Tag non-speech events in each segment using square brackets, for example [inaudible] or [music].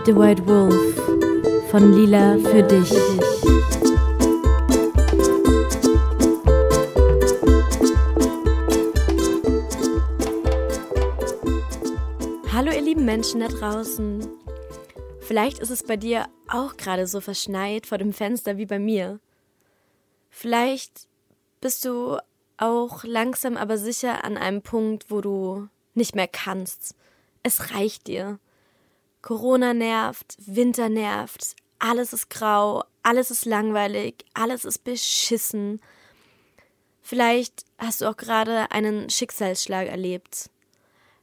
Meet the White Wolf von Lila für dich. Hallo ihr lieben Menschen da draußen. Vielleicht ist es bei dir auch gerade so verschneit vor dem Fenster wie bei mir. Vielleicht bist du auch langsam aber sicher an einem Punkt, wo du nicht mehr kannst. Es reicht dir. Corona nervt, Winter nervt, alles ist grau, alles ist langweilig, alles ist beschissen. Vielleicht hast du auch gerade einen Schicksalsschlag erlebt.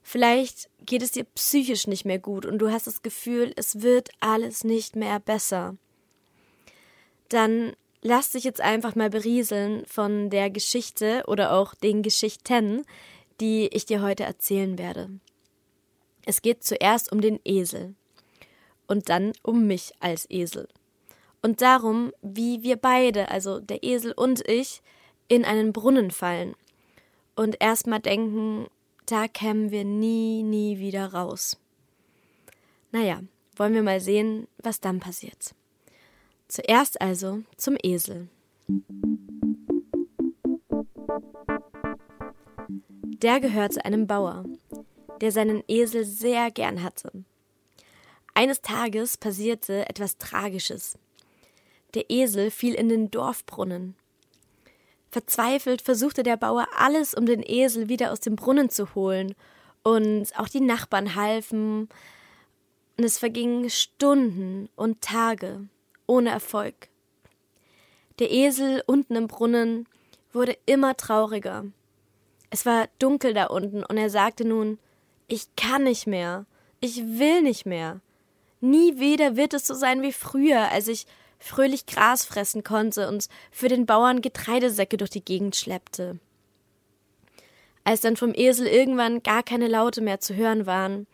Vielleicht geht es dir psychisch nicht mehr gut und du hast das Gefühl, es wird alles nicht mehr besser. Dann lass dich jetzt einfach mal berieseln von der Geschichte oder auch den Geschichten, die ich dir heute erzählen werde. Es geht zuerst um den Esel und dann um mich als Esel. Und darum, wie wir beide, also der Esel und ich, in einen Brunnen fallen und erstmal denken, da kämen wir nie, nie wieder raus. Naja, wollen wir mal sehen, was dann passiert. Zuerst also zum Esel. Der gehörte einem Bauer, der seinen Esel sehr gern hatte. Eines Tages passierte etwas Tragisches. Der Esel fiel in den Dorfbrunnen. Verzweifelt versuchte der Bauer alles, um den Esel wieder aus dem Brunnen zu holen, und auch die Nachbarn halfen, und es vergingen Stunden und Tage ohne Erfolg. Der Esel unten im Brunnen wurde immer trauriger. Es war dunkel da unten, und er sagte nun ich kann nicht mehr. Ich will nicht mehr. Nie wieder wird es so sein wie früher, als ich fröhlich Gras fressen konnte und für den Bauern Getreidesäcke durch die Gegend schleppte. Als dann vom Esel irgendwann gar keine Laute mehr zu hören waren,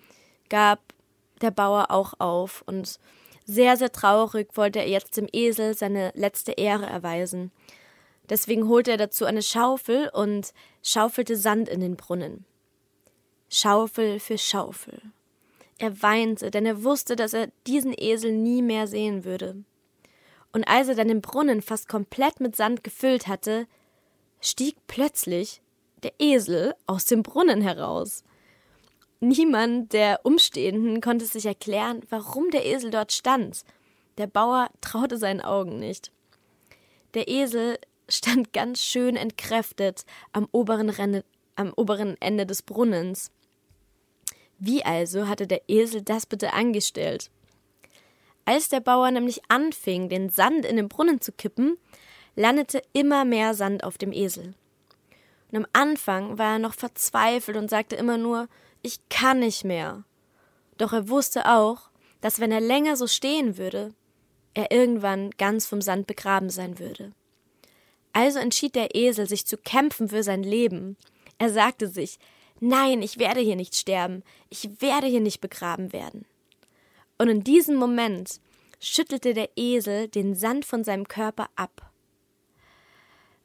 gab der Bauer auch auf und sehr, sehr traurig wollte er jetzt dem Esel seine letzte Ehre erweisen. Deswegen holte er dazu eine Schaufel und schaufelte Sand in den Brunnen. Schaufel für Schaufel. Er weinte, denn er wusste, dass er diesen Esel nie mehr sehen würde. Und als er dann den Brunnen fast komplett mit Sand gefüllt hatte, stieg plötzlich der Esel aus dem Brunnen heraus. Niemand der Umstehenden konnte sich erklären, warum der Esel dort stand. Der Bauer traute seinen Augen nicht. Der Esel stand ganz schön entkräftet am oberen, Renne, am oberen Ende des Brunnens. Wie also hatte der Esel das bitte angestellt? Als der Bauer nämlich anfing, den Sand in den Brunnen zu kippen, landete immer mehr Sand auf dem Esel. Und am Anfang war er noch verzweifelt und sagte immer nur, ich kann nicht mehr. Doch er wusste auch, dass wenn er länger so stehen würde, er irgendwann ganz vom Sand begraben sein würde. Also entschied der Esel, sich zu kämpfen für sein Leben. Er sagte sich, Nein, ich werde hier nicht sterben, ich werde hier nicht begraben werden. Und in diesem Moment schüttelte der Esel den Sand von seinem Körper ab.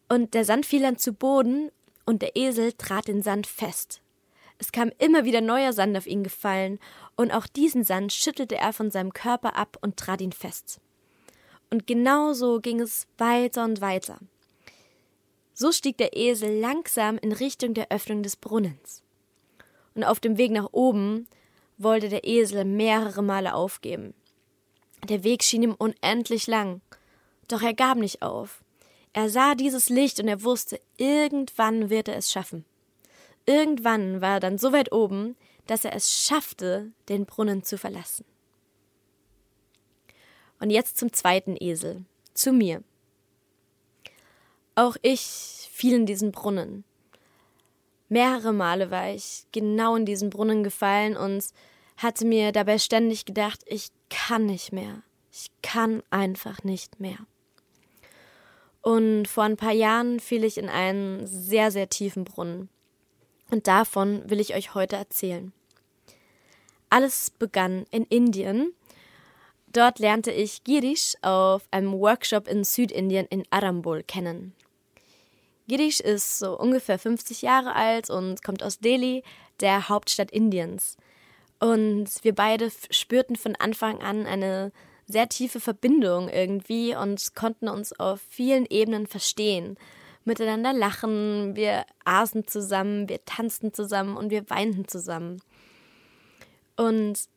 Und der Sand fiel dann zu Boden und der Esel trat den Sand fest. Es kam immer wieder neuer Sand auf ihn gefallen, und auch diesen Sand schüttelte er von seinem Körper ab und trat ihn fest. Und genau so ging es weiter und weiter. So stieg der Esel langsam in Richtung der Öffnung des Brunnens und auf dem Weg nach oben wollte der Esel mehrere Male aufgeben. Der Weg schien ihm unendlich lang, doch er gab nicht auf. Er sah dieses Licht und er wusste, irgendwann wird er es schaffen. Irgendwann war er dann so weit oben, dass er es schaffte, den Brunnen zu verlassen. Und jetzt zum zweiten Esel, zu mir. Auch ich fiel in diesen Brunnen. Mehrere Male war ich genau in diesen Brunnen gefallen und hatte mir dabei ständig gedacht, ich kann nicht mehr. Ich kann einfach nicht mehr. Und vor ein paar Jahren fiel ich in einen sehr, sehr tiefen Brunnen. Und davon will ich euch heute erzählen. Alles begann in Indien. Dort lernte ich Girish auf einem Workshop in Südindien in Arambol kennen. Girish ist so ungefähr 50 Jahre alt und kommt aus Delhi, der Hauptstadt Indiens. Und wir beide spürten von Anfang an eine sehr tiefe Verbindung irgendwie und konnten uns auf vielen Ebenen verstehen. Miteinander lachen, wir aßen zusammen, wir tanzten zusammen und wir weinten zusammen. Und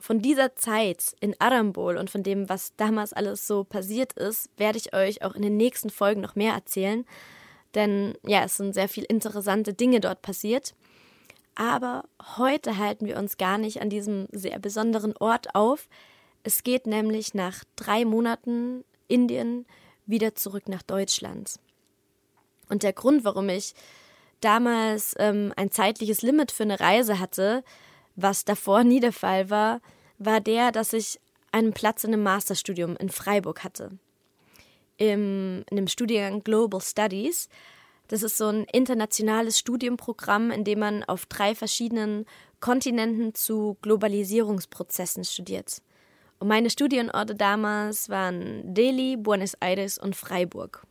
von dieser Zeit in Arambol und von dem, was damals alles so passiert ist, werde ich euch auch in den nächsten Folgen noch mehr erzählen. Denn ja, es sind sehr viele interessante Dinge dort passiert. Aber heute halten wir uns gar nicht an diesem sehr besonderen Ort auf. Es geht nämlich nach drei Monaten Indien wieder zurück nach Deutschland. Und der Grund, warum ich damals ähm, ein zeitliches Limit für eine Reise hatte, was davor nie der Fall war, war der, dass ich einen Platz in einem Masterstudium in Freiburg hatte. Im, in dem Studiengang Global Studies. Das ist so ein internationales Studienprogramm, in dem man auf drei verschiedenen Kontinenten zu Globalisierungsprozessen studiert. Und meine Studienorte damals waren Delhi, Buenos Aires und Freiburg.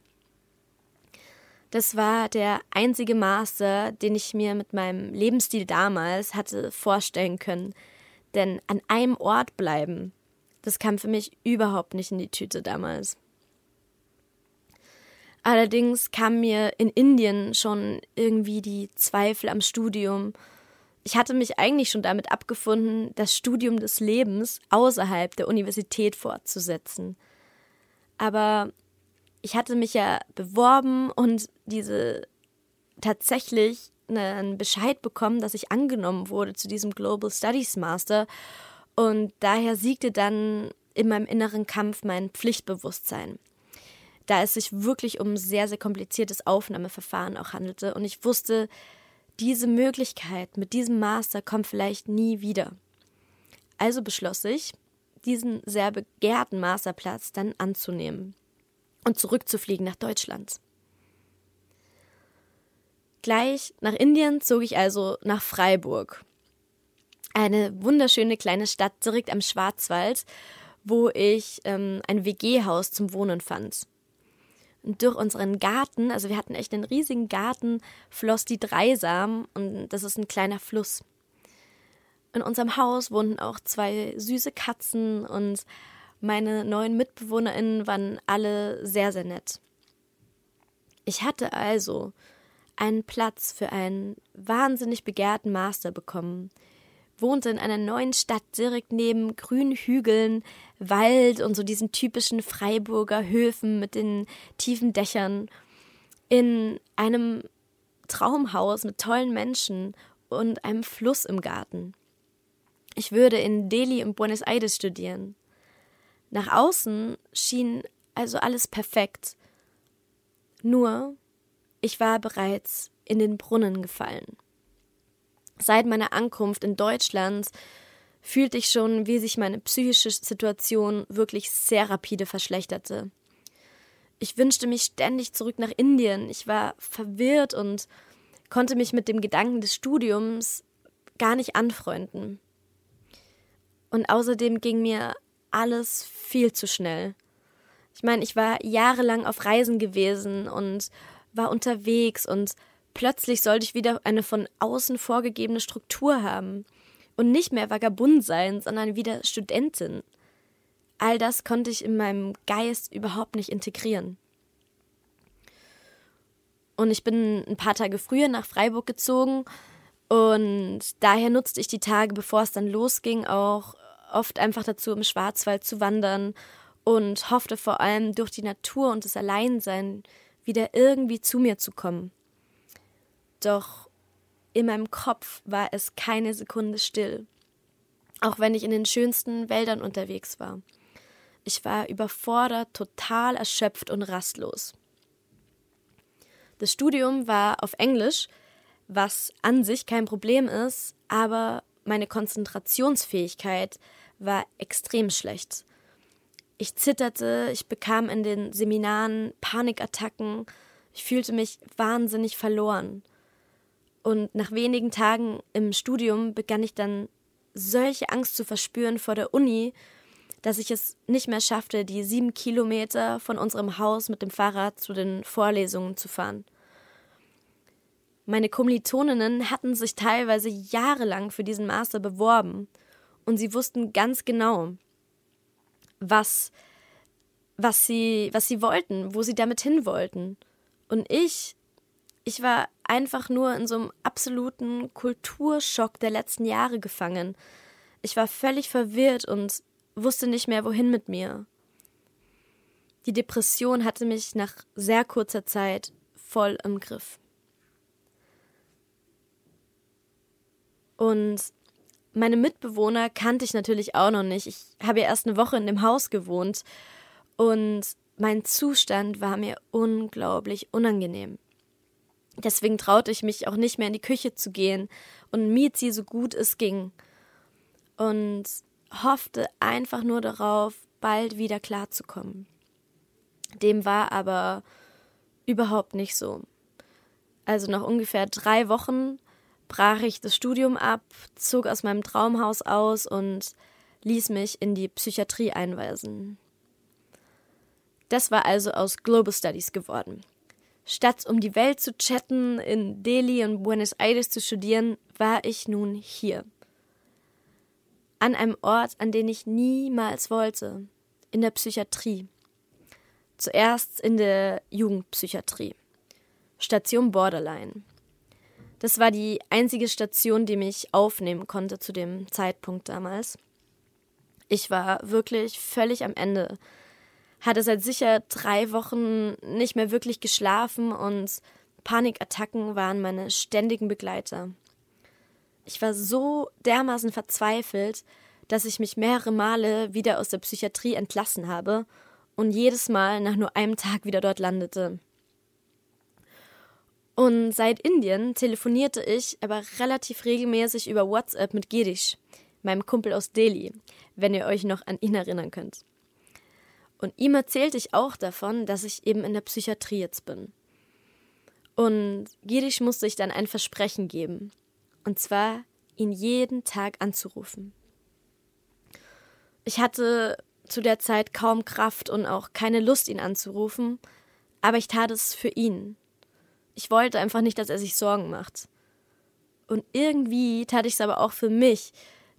Das war der einzige Master, den ich mir mit meinem Lebensstil damals hatte vorstellen können. Denn an einem Ort bleiben, das kam für mich überhaupt nicht in die Tüte damals. Allerdings kamen mir in Indien schon irgendwie die Zweifel am Studium. Ich hatte mich eigentlich schon damit abgefunden, das Studium des Lebens außerhalb der Universität fortzusetzen. Aber ich hatte mich ja beworben und diese tatsächlich einen Bescheid bekommen, dass ich angenommen wurde zu diesem Global Studies Master. Und daher siegte dann in meinem inneren Kampf mein Pflichtbewusstsein. Da es sich wirklich um sehr, sehr kompliziertes Aufnahmeverfahren auch handelte. Und ich wusste, diese Möglichkeit mit diesem Master kommt vielleicht nie wieder. Also beschloss ich, diesen sehr begehrten Masterplatz dann anzunehmen und zurückzufliegen nach Deutschland. Gleich nach Indien zog ich also nach Freiburg. Eine wunderschöne kleine Stadt direkt am Schwarzwald, wo ich ähm, ein WG-Haus zum Wohnen fand. Und durch unseren Garten, also wir hatten echt einen riesigen Garten, floss die Dreisam und das ist ein kleiner Fluss. In unserem Haus wohnten auch zwei süße Katzen und meine neuen MitbewohnerInnen waren alle sehr, sehr nett. Ich hatte also einen Platz für einen wahnsinnig begehrten Master bekommen, wohnte in einer neuen Stadt direkt neben grünen Hügeln, Wald und so diesen typischen Freiburger Höfen mit den tiefen Dächern, in einem Traumhaus mit tollen Menschen und einem Fluss im Garten. Ich würde in Delhi und Buenos Aires studieren. Nach außen schien also alles perfekt. Nur, ich war bereits in den Brunnen gefallen. Seit meiner Ankunft in Deutschland fühlte ich schon, wie sich meine psychische Situation wirklich sehr rapide verschlechterte. Ich wünschte mich ständig zurück nach Indien. Ich war verwirrt und konnte mich mit dem Gedanken des Studiums gar nicht anfreunden. Und außerdem ging mir alles viel zu schnell. Ich meine, ich war jahrelang auf Reisen gewesen und war unterwegs und plötzlich sollte ich wieder eine von außen vorgegebene Struktur haben und nicht mehr Vagabund sein, sondern wieder Studentin. All das konnte ich in meinem Geist überhaupt nicht integrieren. Und ich bin ein paar Tage früher nach Freiburg gezogen und daher nutzte ich die Tage, bevor es dann losging, auch oft einfach dazu, im Schwarzwald zu wandern und hoffte vor allem durch die Natur und das Alleinsein wieder irgendwie zu mir zu kommen. Doch in meinem Kopf war es keine Sekunde still, auch wenn ich in den schönsten Wäldern unterwegs war. Ich war überfordert, total erschöpft und rastlos. Das Studium war auf Englisch, was an sich kein Problem ist, aber meine Konzentrationsfähigkeit war extrem schlecht. Ich zitterte, ich bekam in den Seminaren Panikattacken, ich fühlte mich wahnsinnig verloren. Und nach wenigen Tagen im Studium begann ich dann solche Angst zu verspüren vor der Uni, dass ich es nicht mehr schaffte, die sieben Kilometer von unserem Haus mit dem Fahrrad zu den Vorlesungen zu fahren. Meine Kommilitoninnen hatten sich teilweise jahrelang für diesen Master beworben und sie wussten ganz genau, was, was, sie, was sie wollten, wo sie damit hin wollten. Und ich, ich war einfach nur in so einem absoluten Kulturschock der letzten Jahre gefangen. Ich war völlig verwirrt und wusste nicht mehr, wohin mit mir. Die Depression hatte mich nach sehr kurzer Zeit voll im Griff. Und meine Mitbewohner kannte ich natürlich auch noch nicht. Ich habe ja erst eine Woche in dem Haus gewohnt und mein Zustand war mir unglaublich unangenehm. Deswegen traute ich mich auch nicht mehr in die Küche zu gehen und miet sie so gut es ging. Und hoffte einfach nur darauf, bald wieder klarzukommen. Dem war aber überhaupt nicht so. Also nach ungefähr drei Wochen brach ich das Studium ab, zog aus meinem Traumhaus aus und ließ mich in die Psychiatrie einweisen. Das war also aus Global Studies geworden. Statt um die Welt zu chatten, in Delhi und Buenos Aires zu studieren, war ich nun hier an einem Ort, an den ich niemals wollte, in der Psychiatrie. Zuerst in der Jugendpsychiatrie. Station Borderline. Das war die einzige Station, die mich aufnehmen konnte zu dem Zeitpunkt damals. Ich war wirklich völlig am Ende, hatte seit sicher drei Wochen nicht mehr wirklich geschlafen und Panikattacken waren meine ständigen Begleiter. Ich war so dermaßen verzweifelt, dass ich mich mehrere Male wieder aus der Psychiatrie entlassen habe und jedes Mal nach nur einem Tag wieder dort landete. Und seit Indien telefonierte ich aber relativ regelmäßig über WhatsApp mit Girish, meinem Kumpel aus Delhi, wenn ihr euch noch an ihn erinnern könnt. Und ihm erzählte ich auch davon, dass ich eben in der Psychiatrie jetzt bin. Und Girish musste ich dann ein Versprechen geben. Und zwar, ihn jeden Tag anzurufen. Ich hatte zu der Zeit kaum Kraft und auch keine Lust, ihn anzurufen, aber ich tat es für ihn. Ich wollte einfach nicht, dass er sich Sorgen macht. Und irgendwie tat ich es aber auch für mich,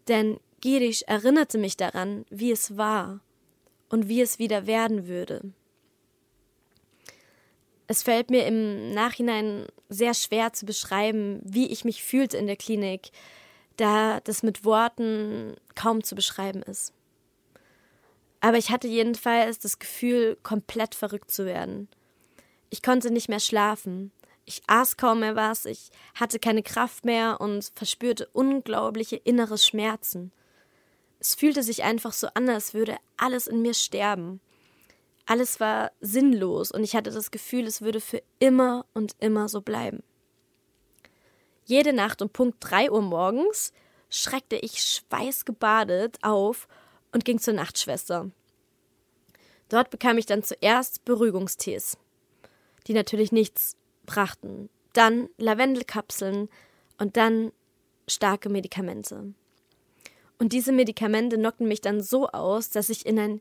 denn Girish erinnerte mich daran, wie es war und wie es wieder werden würde. Es fällt mir im Nachhinein sehr schwer zu beschreiben, wie ich mich fühlte in der Klinik, da das mit Worten kaum zu beschreiben ist. Aber ich hatte jedenfalls das Gefühl, komplett verrückt zu werden. Ich konnte nicht mehr schlafen. Ich aß kaum mehr was, ich hatte keine Kraft mehr und verspürte unglaubliche innere Schmerzen. Es fühlte sich einfach so an, als würde alles in mir sterben. Alles war sinnlos und ich hatte das Gefühl, es würde für immer und immer so bleiben. Jede Nacht um Punkt 3 Uhr morgens schreckte ich schweißgebadet auf und ging zur Nachtschwester. Dort bekam ich dann zuerst Beruhigungstees, die natürlich nichts brachten, dann Lavendelkapseln und dann starke Medikamente. Und diese Medikamente knockten mich dann so aus, dass ich in ein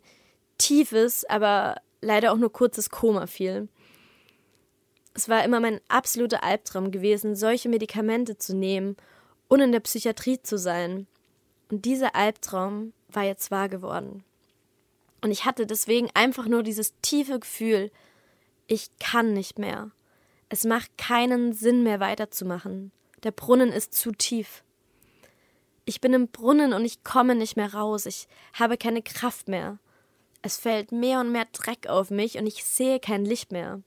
tiefes, aber leider auch nur kurzes Koma fiel. Es war immer mein absoluter Albtraum gewesen, solche Medikamente zu nehmen und in der Psychiatrie zu sein. Und dieser Albtraum war jetzt wahr geworden. Und ich hatte deswegen einfach nur dieses tiefe Gefühl, ich kann nicht mehr. Es macht keinen Sinn mehr weiterzumachen. Der Brunnen ist zu tief. Ich bin im Brunnen und ich komme nicht mehr raus. Ich habe keine Kraft mehr. Es fällt mehr und mehr Dreck auf mich und ich sehe kein Licht mehr.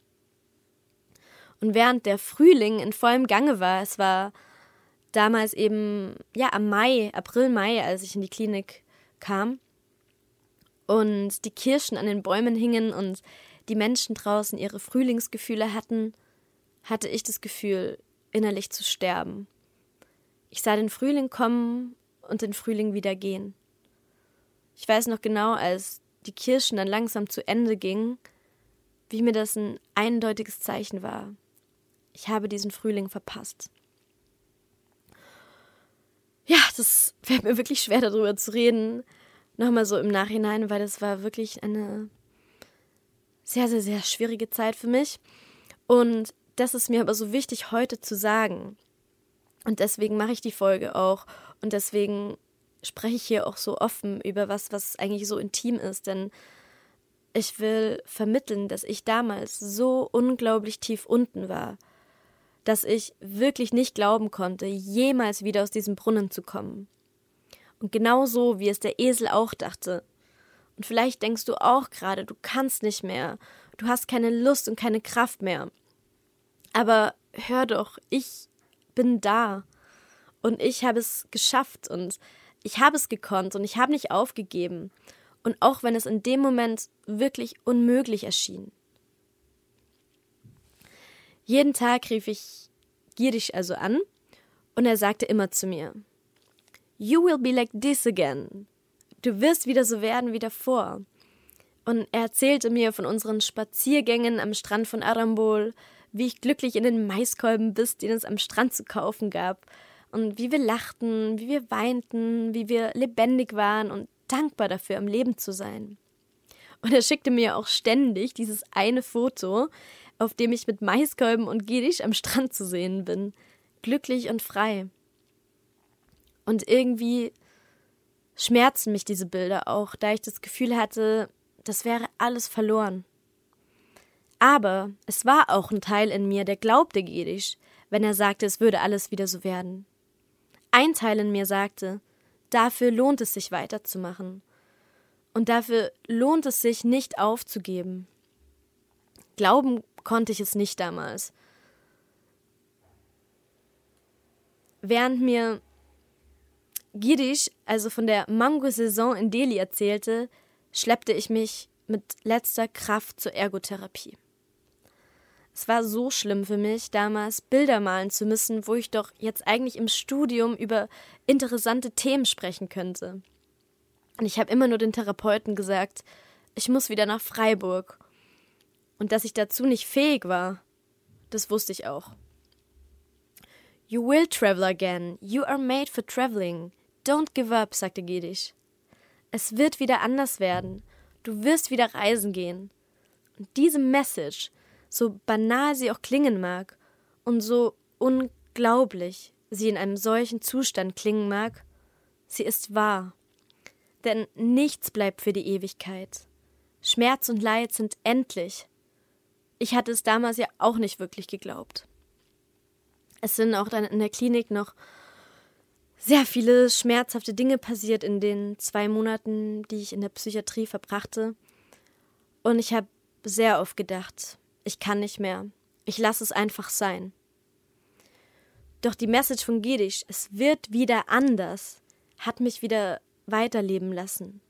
Und während der Frühling in vollem Gange war, es war damals eben, ja, am Mai, April, Mai, als ich in die Klinik kam und die Kirschen an den Bäumen hingen und die Menschen draußen ihre Frühlingsgefühle hatten, hatte ich das Gefühl, innerlich zu sterben. Ich sah den Frühling kommen und den Frühling wieder gehen. Ich weiß noch genau, als die Kirschen dann langsam zu Ende gingen, wie mir das ein eindeutiges Zeichen war. Ich habe diesen Frühling verpasst. Ja, das fällt mir wirklich schwer darüber zu reden. Nochmal so im Nachhinein, weil das war wirklich eine sehr, sehr, sehr schwierige Zeit für mich. Und das ist mir aber so wichtig heute zu sagen. Und deswegen mache ich die Folge auch. Und deswegen spreche ich hier auch so offen über was, was eigentlich so intim ist. Denn ich will vermitteln, dass ich damals so unglaublich tief unten war, dass ich wirklich nicht glauben konnte, jemals wieder aus diesem Brunnen zu kommen. Und genau so, wie es der Esel auch dachte. Und vielleicht denkst du auch gerade, du kannst nicht mehr, du hast keine Lust und keine Kraft mehr. Aber hör doch, ich bin da. Und ich habe es geschafft und ich habe es gekonnt und ich habe nicht aufgegeben. Und auch wenn es in dem Moment wirklich unmöglich erschien. Jeden Tag rief ich gierig also an und er sagte immer zu mir, You will be like this again. Du wirst wieder so werden wie davor. Und er erzählte mir von unseren Spaziergängen am Strand von Arambol, wie ich glücklich in den Maiskolben biss, den es am Strand zu kaufen gab, und wie wir lachten, wie wir weinten, wie wir lebendig waren und dankbar dafür, am Leben zu sein. Und er schickte mir auch ständig dieses eine Foto, auf dem ich mit Maiskolben und Gedisch am Strand zu sehen bin, glücklich und frei. Und irgendwie schmerzen mich diese Bilder auch, da ich das Gefühl hatte, das wäre alles verloren. Aber es war auch ein Teil in mir, der glaubte Gedisch, wenn er sagte, es würde alles wieder so werden. Ein Teil in mir sagte, dafür lohnt es sich weiterzumachen. Und dafür lohnt es sich nicht aufzugeben. Glauben konnte ich es nicht damals. Während mir Girish also von der Mango-Saison in Delhi erzählte, schleppte ich mich mit letzter Kraft zur Ergotherapie. Es war so schlimm für mich, damals Bilder malen zu müssen, wo ich doch jetzt eigentlich im Studium über interessante Themen sprechen könnte. Und ich habe immer nur den Therapeuten gesagt, ich muss wieder nach Freiburg. Und dass ich dazu nicht fähig war, das wusste ich auch. You will travel again. You are made for traveling. Don't give up, sagte Gedisch. Es wird wieder anders werden. Du wirst wieder reisen gehen. Und diese Message, so banal sie auch klingen mag und so unglaublich sie in einem solchen Zustand klingen mag, sie ist wahr. Denn nichts bleibt für die Ewigkeit. Schmerz und Leid sind endlich. Ich hatte es damals ja auch nicht wirklich geglaubt. Es sind auch dann in der Klinik noch sehr viele schmerzhafte Dinge passiert in den zwei Monaten, die ich in der Psychiatrie verbrachte. Und ich habe sehr oft gedacht, ich kann nicht mehr. Ich lasse es einfach sein. Doch die Message von Gedisch, es wird wieder anders, hat mich wieder weiterleben lassen.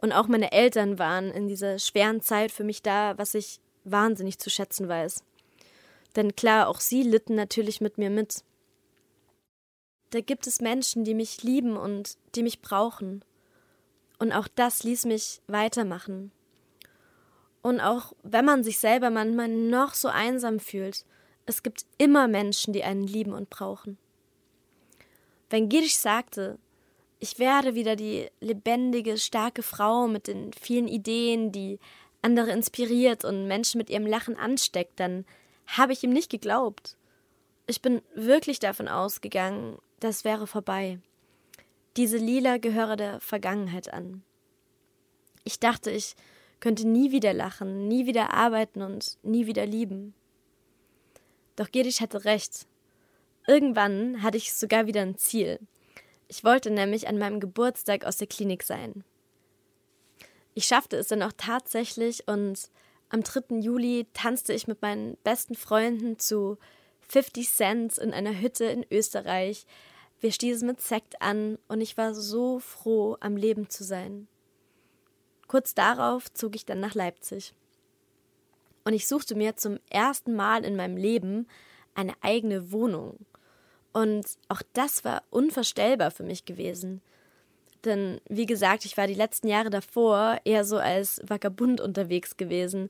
Und auch meine Eltern waren in dieser schweren Zeit für mich da, was ich wahnsinnig zu schätzen weiß. Denn klar, auch sie litten natürlich mit mir mit. Da gibt es Menschen, die mich lieben und die mich brauchen. Und auch das ließ mich weitermachen. Und auch wenn man sich selber manchmal noch so einsam fühlt, es gibt immer Menschen, die einen lieben und brauchen. Wenn Girish sagte, ich werde wieder die lebendige, starke Frau mit den vielen Ideen, die andere inspiriert und Menschen mit ihrem Lachen ansteckt, dann habe ich ihm nicht geglaubt. Ich bin wirklich davon ausgegangen, das wäre vorbei. Diese Lila gehöre der Vergangenheit an. Ich dachte, ich könnte nie wieder lachen, nie wieder arbeiten und nie wieder lieben. Doch Gedisch hatte recht. Irgendwann hatte ich sogar wieder ein Ziel. Ich wollte nämlich an meinem Geburtstag aus der Klinik sein. Ich schaffte es dann auch tatsächlich und am 3. Juli tanzte ich mit meinen besten Freunden zu 50 Cent in einer Hütte in Österreich. Wir stießen mit Sekt an und ich war so froh, am Leben zu sein. Kurz darauf zog ich dann nach Leipzig. Und ich suchte mir zum ersten Mal in meinem Leben eine eigene Wohnung. Und auch das war unvorstellbar für mich gewesen. Denn, wie gesagt, ich war die letzten Jahre davor eher so als Vagabund unterwegs gewesen,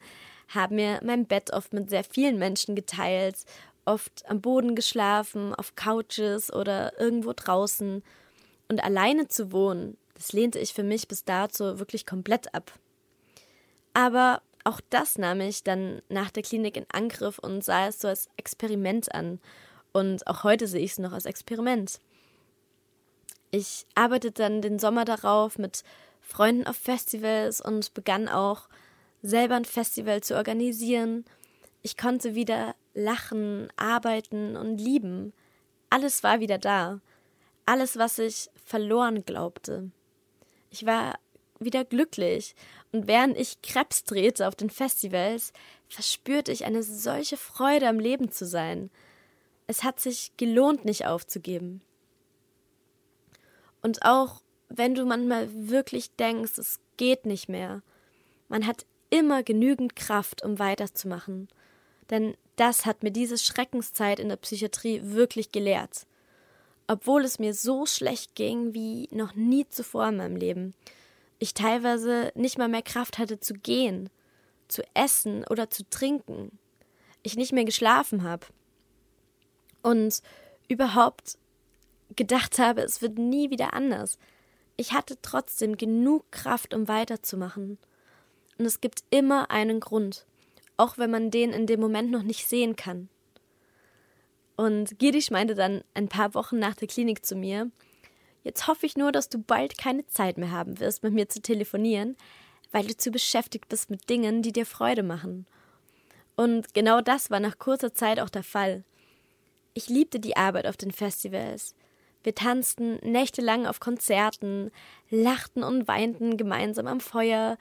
habe mir mein Bett oft mit sehr vielen Menschen geteilt, oft am Boden geschlafen, auf Couches oder irgendwo draußen. Und alleine zu wohnen, das lehnte ich für mich bis dato wirklich komplett ab. Aber auch das nahm ich dann nach der Klinik in Angriff und sah es so als Experiment an. Und auch heute sehe ich es noch als Experiment. Ich arbeitete dann den Sommer darauf mit Freunden auf Festivals und begann auch selber ein Festival zu organisieren. Ich konnte wieder lachen, arbeiten und lieben. Alles war wieder da. Alles, was ich verloren glaubte. Ich war wieder glücklich und während ich Krebs drehte auf den Festivals, verspürte ich eine solche Freude am Leben zu sein. Es hat sich gelohnt, nicht aufzugeben. Und auch wenn du manchmal wirklich denkst, es geht nicht mehr, man hat immer genügend Kraft, um weiterzumachen. Denn das hat mir diese Schreckenszeit in der Psychiatrie wirklich gelehrt. Obwohl es mir so schlecht ging wie noch nie zuvor in meinem Leben, ich teilweise nicht mal mehr Kraft hatte zu gehen, zu essen oder zu trinken, ich nicht mehr geschlafen habe und überhaupt gedacht habe, es wird nie wieder anders. Ich hatte trotzdem genug Kraft, um weiterzumachen. Und es gibt immer einen Grund, auch wenn man den in dem Moment noch nicht sehen kann. Und Girish meinte dann ein paar Wochen nach der Klinik zu mir, Jetzt hoffe ich nur, dass du bald keine Zeit mehr haben wirst, mit mir zu telefonieren, weil du zu beschäftigt bist mit Dingen, die dir Freude machen. Und genau das war nach kurzer Zeit auch der Fall. Ich liebte die Arbeit auf den Festivals. Wir tanzten nächtelang auf Konzerten, lachten und weinten gemeinsam am Feuer,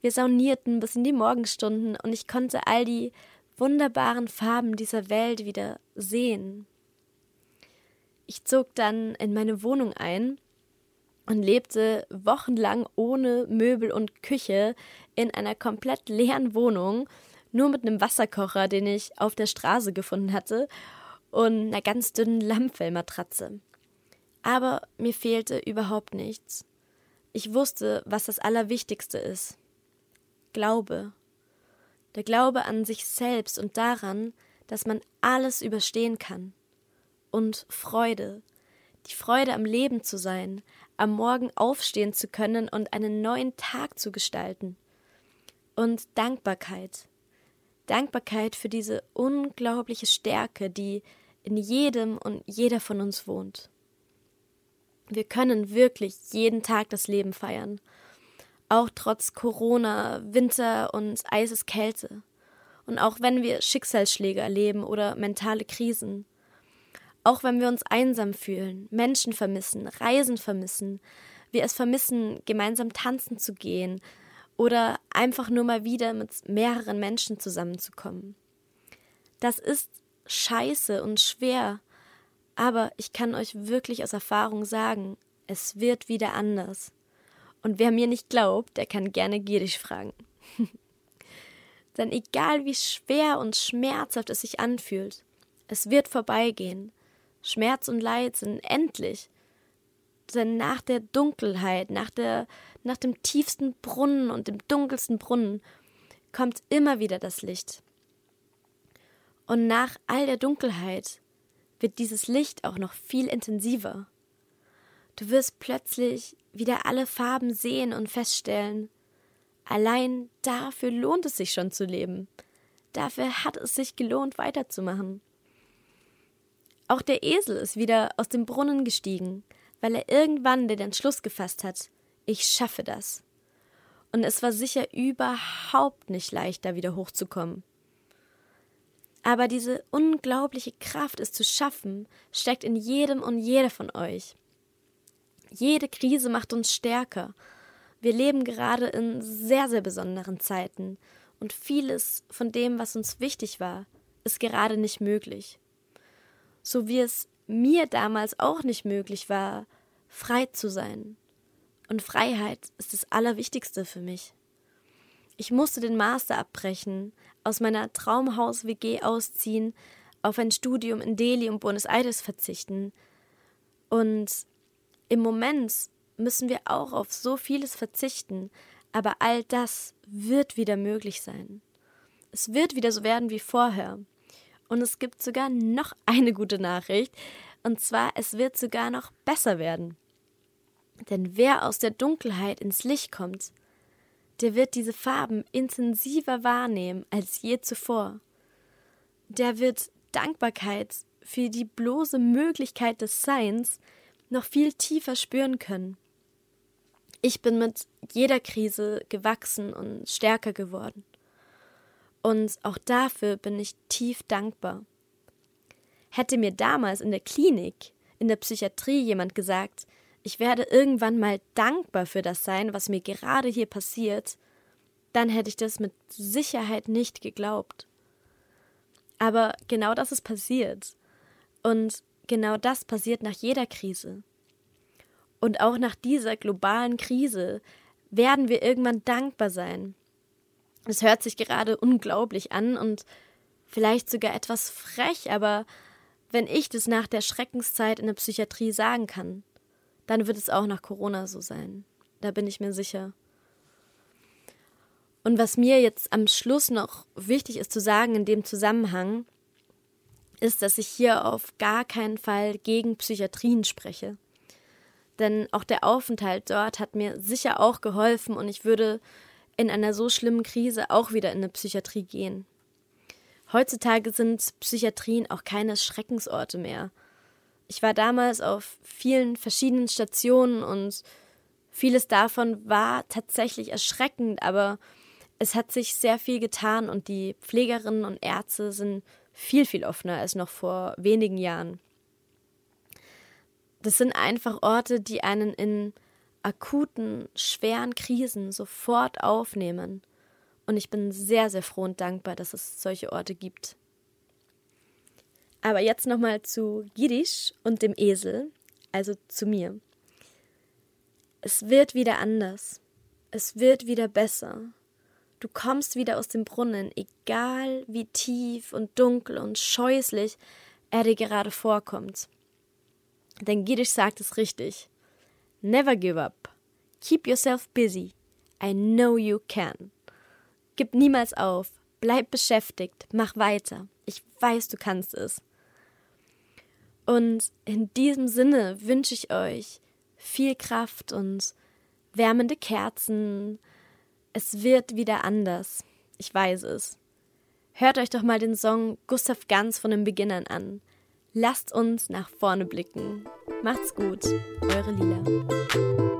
wir saunierten bis in die Morgenstunden und ich konnte all die wunderbaren Farben dieser Welt wieder sehen. Ich zog dann in meine Wohnung ein und lebte wochenlang ohne Möbel und Küche in einer komplett leeren Wohnung, nur mit einem Wasserkocher, den ich auf der Straße gefunden hatte, und einer ganz dünnen Lammfellmatratze. Aber mir fehlte überhaupt nichts. Ich wusste, was das Allerwichtigste ist. Glaube. Der Glaube an sich selbst und daran, dass man alles überstehen kann und Freude. Die Freude am Leben zu sein, am Morgen aufstehen zu können und einen neuen Tag zu gestalten. Und Dankbarkeit. Dankbarkeit für diese unglaubliche Stärke, die in jedem und jeder von uns wohnt. Wir können wirklich jeden Tag das Leben feiern. Auch trotz Corona, Winter und eises Kälte. Und auch wenn wir Schicksalsschläge erleben oder mentale Krisen. Auch wenn wir uns einsam fühlen, Menschen vermissen, Reisen vermissen, wir es vermissen, gemeinsam tanzen zu gehen oder einfach nur mal wieder mit mehreren Menschen zusammenzukommen. Das ist scheiße und schwer, aber ich kann euch wirklich aus Erfahrung sagen, es wird wieder anders. Und wer mir nicht glaubt, der kann gerne gierig fragen. [laughs] Denn egal wie schwer und schmerzhaft es sich anfühlt, es wird vorbeigehen. Schmerz und Leid sind endlich. Denn nach der Dunkelheit, nach, der, nach dem tiefsten Brunnen und dem dunkelsten Brunnen kommt immer wieder das Licht. Und nach all der Dunkelheit wird dieses Licht auch noch viel intensiver. Du wirst plötzlich wieder alle Farben sehen und feststellen, allein dafür lohnt es sich schon zu leben. Dafür hat es sich gelohnt, weiterzumachen. Auch der Esel ist wieder aus dem Brunnen gestiegen, weil er irgendwann den Entschluss gefasst hat, ich schaffe das. Und es war sicher überhaupt nicht leicht, da wieder hochzukommen. Aber diese unglaubliche Kraft, es zu schaffen, steckt in jedem und jeder von euch. Jede Krise macht uns stärker. Wir leben gerade in sehr, sehr besonderen Zeiten und vieles von dem, was uns wichtig war, ist gerade nicht möglich so wie es mir damals auch nicht möglich war, frei zu sein. Und Freiheit ist das Allerwichtigste für mich. Ich musste den Master abbrechen, aus meiner Traumhaus-WG ausziehen, auf ein Studium in Delhi und Buenos Aires verzichten. Und im Moment müssen wir auch auf so vieles verzichten, aber all das wird wieder möglich sein. Es wird wieder so werden wie vorher. Und es gibt sogar noch [laughs] eine gute Nachricht. Und zwar, es wird sogar noch besser werden. Denn wer aus der Dunkelheit ins Licht kommt, der wird diese Farben intensiver wahrnehmen als je zuvor. Der wird Dankbarkeit für die bloße Möglichkeit des Seins noch viel tiefer spüren können. Ich bin mit jeder Krise gewachsen und stärker geworden. Und auch dafür bin ich tief dankbar. Hätte mir damals in der Klinik, in der Psychiatrie jemand gesagt, ich werde irgendwann mal dankbar für das sein, was mir gerade hier passiert, dann hätte ich das mit Sicherheit nicht geglaubt. Aber genau das ist passiert. Und genau das passiert nach jeder Krise. Und auch nach dieser globalen Krise werden wir irgendwann dankbar sein. Es hört sich gerade unglaublich an und vielleicht sogar etwas frech, aber wenn ich das nach der Schreckenszeit in der Psychiatrie sagen kann, dann wird es auch nach Corona so sein. Da bin ich mir sicher. Und was mir jetzt am Schluss noch wichtig ist zu sagen in dem Zusammenhang, ist, dass ich hier auf gar keinen Fall gegen Psychiatrien spreche. Denn auch der Aufenthalt dort hat mir sicher auch geholfen und ich würde in einer so schlimmen Krise auch wieder in eine Psychiatrie gehen. Heutzutage sind Psychiatrien auch keine Schreckensorte mehr. Ich war damals auf vielen verschiedenen Stationen und vieles davon war tatsächlich erschreckend, aber es hat sich sehr viel getan und die Pflegerinnen und Ärzte sind viel, viel offener als noch vor wenigen Jahren. Das sind einfach Orte, die einen in akuten, schweren Krisen sofort aufnehmen. Und ich bin sehr, sehr froh und dankbar, dass es solche Orte gibt. Aber jetzt nochmal zu Girish und dem Esel, also zu mir. Es wird wieder anders. Es wird wieder besser. Du kommst wieder aus dem Brunnen, egal wie tief und dunkel und scheußlich er dir gerade vorkommt. Denn Girish sagt es richtig. Never give up. Keep yourself busy. I know you can. Gib niemals auf. Bleib beschäftigt. Mach weiter. Ich weiß, du kannst es. Und in diesem Sinne wünsche ich euch viel Kraft und wärmende Kerzen. Es wird wieder anders. Ich weiß es. Hört euch doch mal den Song Gustav Ganz von den Beginnern an. Lasst uns nach vorne blicken. Macht's gut, eure Lila.